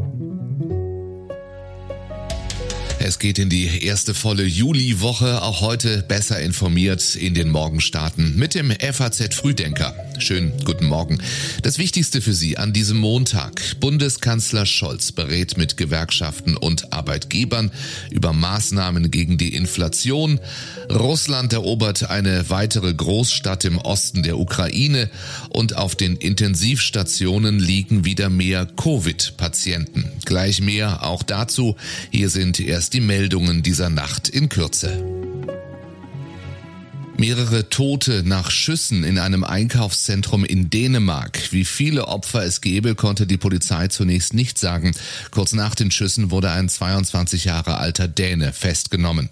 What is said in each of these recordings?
Thank you. Es geht in die erste volle Juliwoche, auch heute besser informiert in den Morgenstarten mit dem FAZ Frühdenker. Schönen guten Morgen. Das Wichtigste für Sie an diesem Montag. Bundeskanzler Scholz berät mit Gewerkschaften und Arbeitgebern über Maßnahmen gegen die Inflation. Russland erobert eine weitere Großstadt im Osten der Ukraine und auf den Intensivstationen liegen wieder mehr Covid-Patienten. Gleich mehr auch dazu. Hier sind erst die Meldungen dieser Nacht in Kürze. Mehrere Tote nach Schüssen in einem Einkaufszentrum in Dänemark. Wie viele Opfer es gebe, konnte die Polizei zunächst nicht sagen. Kurz nach den Schüssen wurde ein 22 Jahre alter Däne festgenommen.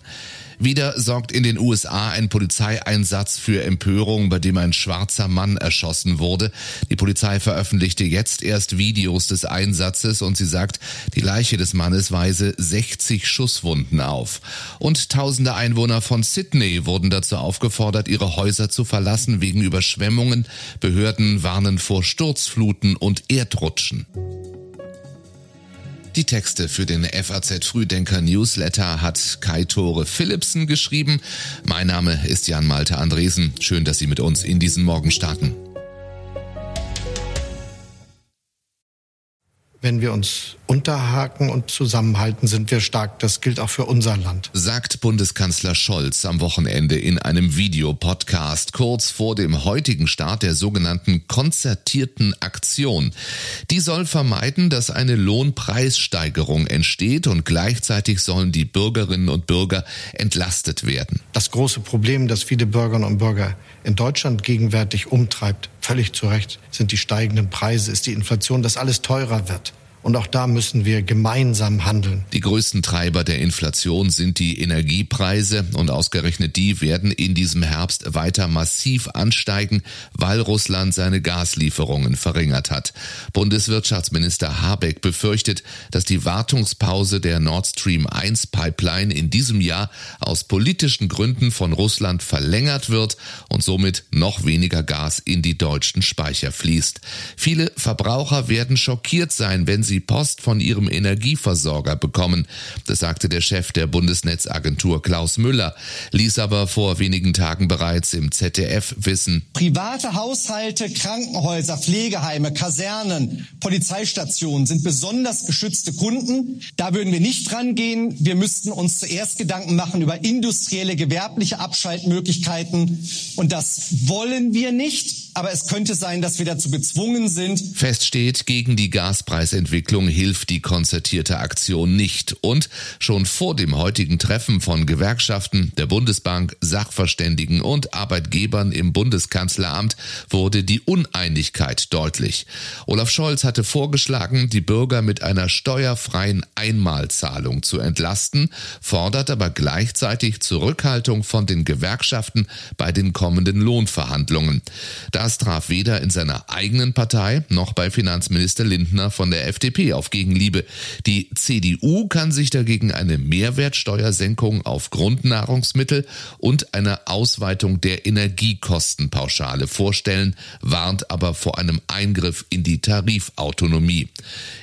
Wieder sorgt in den USA ein Polizeieinsatz für Empörung, bei dem ein schwarzer Mann erschossen wurde. Die Polizei veröffentlichte jetzt erst Videos des Einsatzes und sie sagt, die Leiche des Mannes weise 60 Schusswunden auf. Und tausende Einwohner von Sydney wurden dazu aufgefordert, ihre Häuser zu verlassen wegen Überschwemmungen. Behörden warnen vor Sturzfluten und Erdrutschen. Die Texte für den FAZ Frühdenker Newsletter hat Kai Tore Philipsen geschrieben. Mein Name ist Jan Malte Andresen. Schön, dass Sie mit uns in diesen Morgen starten. Wenn wir uns unterhaken und zusammenhalten, sind wir stark. Das gilt auch für unser Land. Sagt Bundeskanzler Scholz am Wochenende in einem Videopodcast kurz vor dem heutigen Start der sogenannten konzertierten Aktion. Die soll vermeiden, dass eine Lohnpreissteigerung entsteht und gleichzeitig sollen die Bürgerinnen und Bürger entlastet werden. Das große Problem, das viele Bürgerinnen und Bürger in Deutschland gegenwärtig umtreibt, völlig zu Recht, sind die steigenden Preise, ist die Inflation, dass alles teurer wird. Und auch da müssen wir gemeinsam handeln. Die größten Treiber der Inflation sind die Energiepreise und ausgerechnet die werden in diesem Herbst weiter massiv ansteigen, weil Russland seine Gaslieferungen verringert hat. Bundeswirtschaftsminister Habeck befürchtet, dass die Wartungspause der Nord Stream 1 Pipeline in diesem Jahr aus politischen Gründen von Russland verlängert wird und somit noch weniger Gas in die deutschen Speicher fließt. Viele Verbraucher werden schockiert sein, wenn sie sie Post von ihrem Energieversorger bekommen. Das sagte der Chef der Bundesnetzagentur Klaus Müller, ließ aber vor wenigen Tagen bereits im ZDF wissen. Private Haushalte, Krankenhäuser, Pflegeheime, Kasernen, Polizeistationen sind besonders geschützte Kunden. Da würden wir nicht rangehen. Wir müssten uns zuerst Gedanken machen über industrielle, gewerbliche Abschaltmöglichkeiten. Und das wollen wir nicht aber es könnte sein, dass wir dazu gezwungen sind. Fest steht, gegen die Gaspreisentwicklung hilft die konzertierte Aktion nicht. Und schon vor dem heutigen Treffen von Gewerkschaften, der Bundesbank, Sachverständigen und Arbeitgebern im Bundeskanzleramt wurde die Uneinigkeit deutlich. Olaf Scholz hatte vorgeschlagen, die Bürger mit einer steuerfreien Einmalzahlung zu entlasten, fordert aber gleichzeitig Zurückhaltung von den Gewerkschaften bei den kommenden Lohnverhandlungen. Das traf weder in seiner eigenen Partei noch bei Finanzminister Lindner von der FDP auf Gegenliebe. Die CDU kann sich dagegen eine Mehrwertsteuersenkung auf Grundnahrungsmittel und eine Ausweitung der Energiekostenpauschale vorstellen, warnt aber vor einem Eingriff in die Tarifautonomie.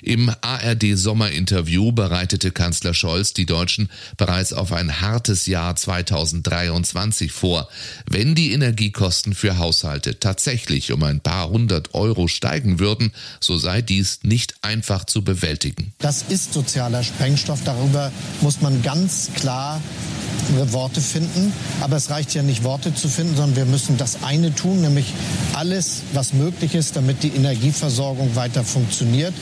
Im ARD Sommerinterview bereitete Kanzler Scholz die Deutschen bereits auf ein hartes Jahr 2023 vor, wenn die Energiekosten für Haushalte tatsächlich tatsächlich um ein paar hundert Euro steigen würden, so sei dies nicht einfach zu bewältigen. Das ist sozialer Sprengstoff. Darüber muss man ganz klar Worte finden. Aber es reicht ja nicht, Worte zu finden, sondern wir müssen das eine tun, nämlich alles, was möglich ist, damit die Energieversorgung weiter funktioniert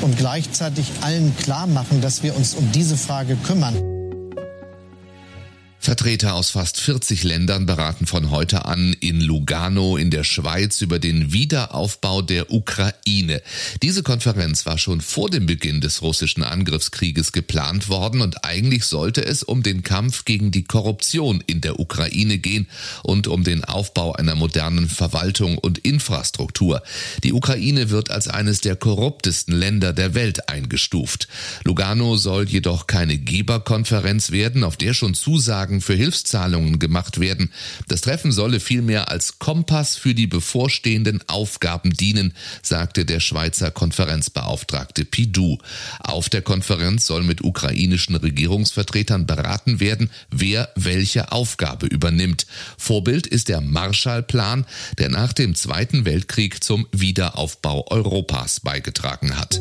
und gleichzeitig allen klar machen, dass wir uns um diese Frage kümmern. Vertreter aus fast 40 Ländern beraten von heute an in Lugano in der Schweiz über den Wiederaufbau der Ukraine. Diese Konferenz war schon vor dem Beginn des russischen Angriffskrieges geplant worden und eigentlich sollte es um den Kampf gegen die Korruption in der Ukraine gehen und um den Aufbau einer modernen Verwaltung und Infrastruktur. Die Ukraine wird als eines der korruptesten Länder der Welt eingestuft. Lugano soll jedoch keine Geberkonferenz werden, auf der schon Zusagen Anfragen für Hilfszahlungen gemacht werden. Das Treffen solle vielmehr als Kompass für die bevorstehenden Aufgaben dienen, sagte der Schweizer Konferenzbeauftragte Pidou. Auf der Konferenz soll mit ukrainischen Regierungsvertretern beraten werden, wer welche Aufgabe übernimmt. Vorbild ist der Marshallplan, der nach dem Zweiten Weltkrieg zum Wiederaufbau Europas beigetragen hat.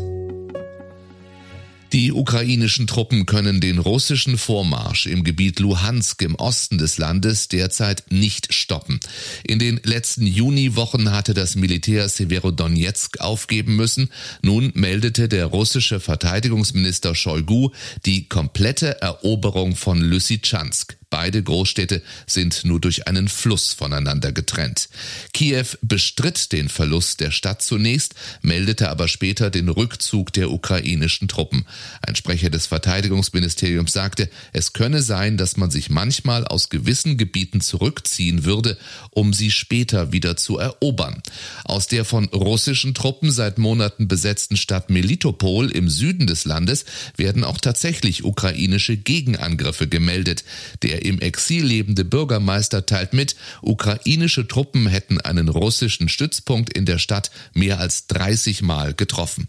Die ukrainischen Truppen können den russischen Vormarsch im Gebiet Luhansk im Osten des Landes derzeit nicht stoppen. In den letzten Juniwochen hatte das Militär Severodonetsk aufgeben müssen. Nun meldete der russische Verteidigungsminister Shoigu die komplette Eroberung von Lysychansk. Beide Großstädte sind nur durch einen Fluss voneinander getrennt. Kiew bestritt den Verlust der Stadt zunächst, meldete aber später den Rückzug der ukrainischen Truppen. Ein Sprecher des Verteidigungsministeriums sagte, es könne sein, dass man sich manchmal aus gewissen Gebieten zurückziehen würde, um sie später wieder zu erobern. Aus der von russischen Truppen seit Monaten besetzten Stadt Melitopol im Süden des Landes werden auch tatsächlich ukrainische Gegenangriffe gemeldet. Der im Exil lebende Bürgermeister teilt mit, ukrainische Truppen hätten einen russischen Stützpunkt in der Stadt mehr als 30 Mal getroffen.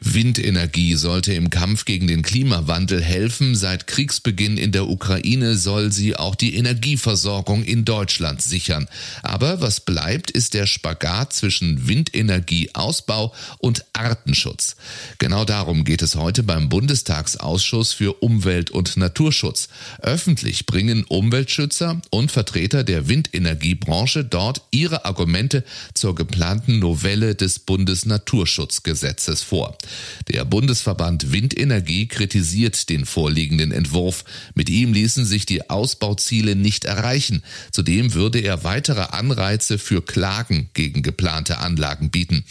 Windenergie sollte im Kampf gegen den Klimawandel helfen. Seit Kriegsbeginn in der Ukraine soll sie auch die Energieversorgung in Deutschland sichern. Aber was bleibt, ist der Spagat zwischen Windenergieausbau und Artenschutz. Genau darum geht es heute beim Bundestagsausschuss für Umwelt und Naturschutz. Öffentlich bringen Umweltschützer und Vertreter der Windenergiebranche dort ihre Argumente zur geplanten Novelle des Bundesnaturschutzgesetzes vor. Der Bundesverband Windenergie kritisiert den vorliegenden Entwurf. Mit ihm ließen sich die Ausbauziele nicht erreichen. Zudem würde er weitere Anreize für Klagen gegen geplante Anlagen bieten.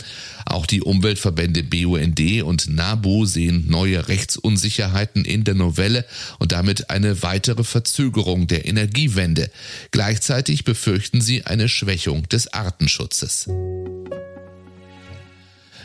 Auch die Umweltverbände BUND und NABU sehen neue Rechtsunsicherheiten in der Novelle und damit eine weitere Verzögerung der Energiewende. Gleichzeitig befürchten sie eine Schwächung des Artenschutzes.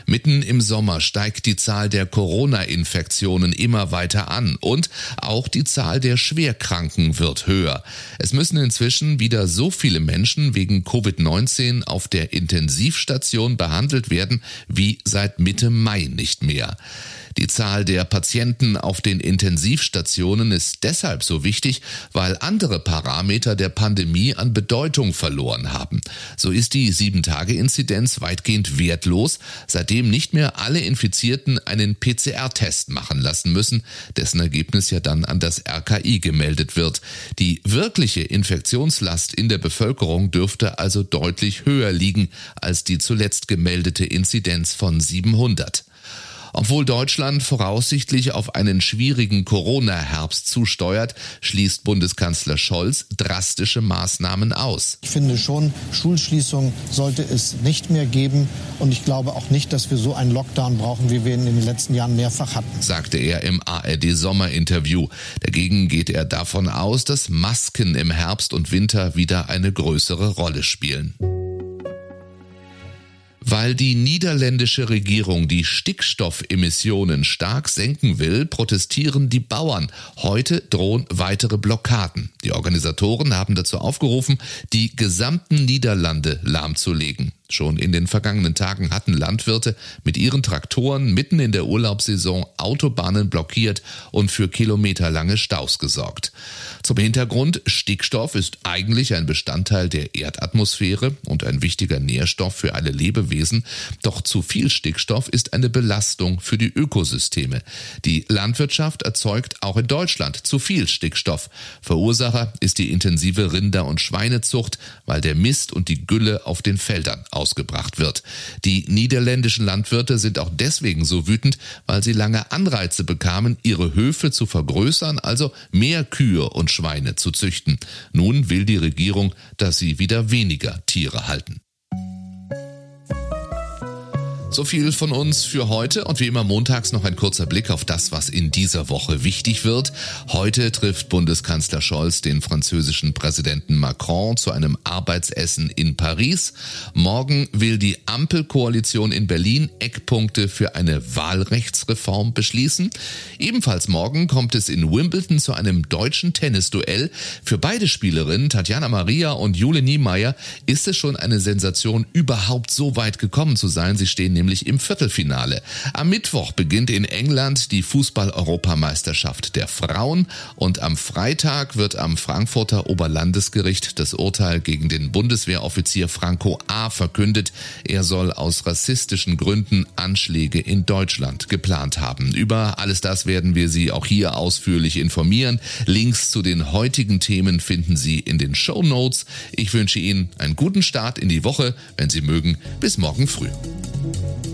Mitten im Sommer steigt die Zahl der Corona-Infektionen immer weiter an und auch die Zahl der Schwerkranken wird höher. Es müssen inzwischen wieder so viele Menschen wegen Covid-19 auf der Intensivstation behandelt werden wie seit Mitte Mai nicht mehr. Die Zahl der Patienten auf den Intensivstationen ist deshalb so wichtig, weil andere Parameter der Pandemie an Bedeutung verloren haben. So ist die 7-Tage-Inzidenz weitgehend wertlos, seitdem nicht mehr alle Infizierten einen PCR-Test machen lassen müssen, dessen Ergebnis ja dann an das RKI gemeldet wird. Die wirkliche Infektionslast in der Bevölkerung dürfte also deutlich höher liegen als die zuletzt gemeldete Inzidenz von 700. Obwohl Deutschland voraussichtlich auf einen schwierigen Corona-Herbst zusteuert, schließt Bundeskanzler Scholz drastische Maßnahmen aus. Ich finde schon, Schulschließung sollte es nicht mehr geben. Und ich glaube auch nicht, dass wir so einen Lockdown brauchen, wie wir ihn in den letzten Jahren mehrfach hatten. Sagte er im ARD-Sommerinterview. Dagegen geht er davon aus, dass Masken im Herbst und Winter wieder eine größere Rolle spielen. Weil die niederländische Regierung die Stickstoffemissionen stark senken will, protestieren die Bauern. Heute drohen weitere Blockaden. Die Organisatoren haben dazu aufgerufen, die gesamten Niederlande lahmzulegen. Schon in den vergangenen Tagen hatten Landwirte mit ihren Traktoren mitten in der Urlaubssaison Autobahnen blockiert und für kilometerlange Staus gesorgt. Zum Hintergrund, Stickstoff ist eigentlich ein Bestandteil der Erdatmosphäre und ein wichtiger Nährstoff für alle Lebewesen, doch zu viel Stickstoff ist eine Belastung für die Ökosysteme. Die Landwirtschaft erzeugt auch in Deutschland zu viel Stickstoff. Verursacher ist die intensive Rinder- und Schweinezucht, weil der Mist und die Gülle auf den Feldern ausgebracht wird. Die niederländischen Landwirte sind auch deswegen so wütend, weil sie lange Anreize bekamen, ihre Höfe zu vergrößern, also mehr Kühe und Schweine zu züchten. Nun will die Regierung, dass sie wieder weniger Tiere halten. So viel von uns für heute und wie immer montags noch ein kurzer Blick auf das, was in dieser Woche wichtig wird. Heute trifft Bundeskanzler Scholz den französischen Präsidenten Macron zu einem Arbeitsessen in Paris. Morgen will die Ampelkoalition in Berlin Eckpunkte für eine Wahlrechtsreform beschließen. Ebenfalls morgen kommt es in Wimbledon zu einem deutschen Tennisduell. Für beide Spielerinnen, Tatjana Maria und Jule Niemeyer, ist es schon eine Sensation, überhaupt so weit gekommen zu sein. Sie stehen nämlich im Viertelfinale. Am Mittwoch beginnt in England die Fußball-Europameisterschaft der Frauen und am Freitag wird am Frankfurter Oberlandesgericht das Urteil gegen den Bundeswehroffizier Franco A. verkündet. Er soll aus rassistischen Gründen Anschläge in Deutschland geplant haben. Über alles das werden wir Sie auch hier ausführlich informieren. Links zu den heutigen Themen finden Sie in den Show Notes. Ich wünsche Ihnen einen guten Start in die Woche. Wenn Sie mögen, bis morgen früh. thank you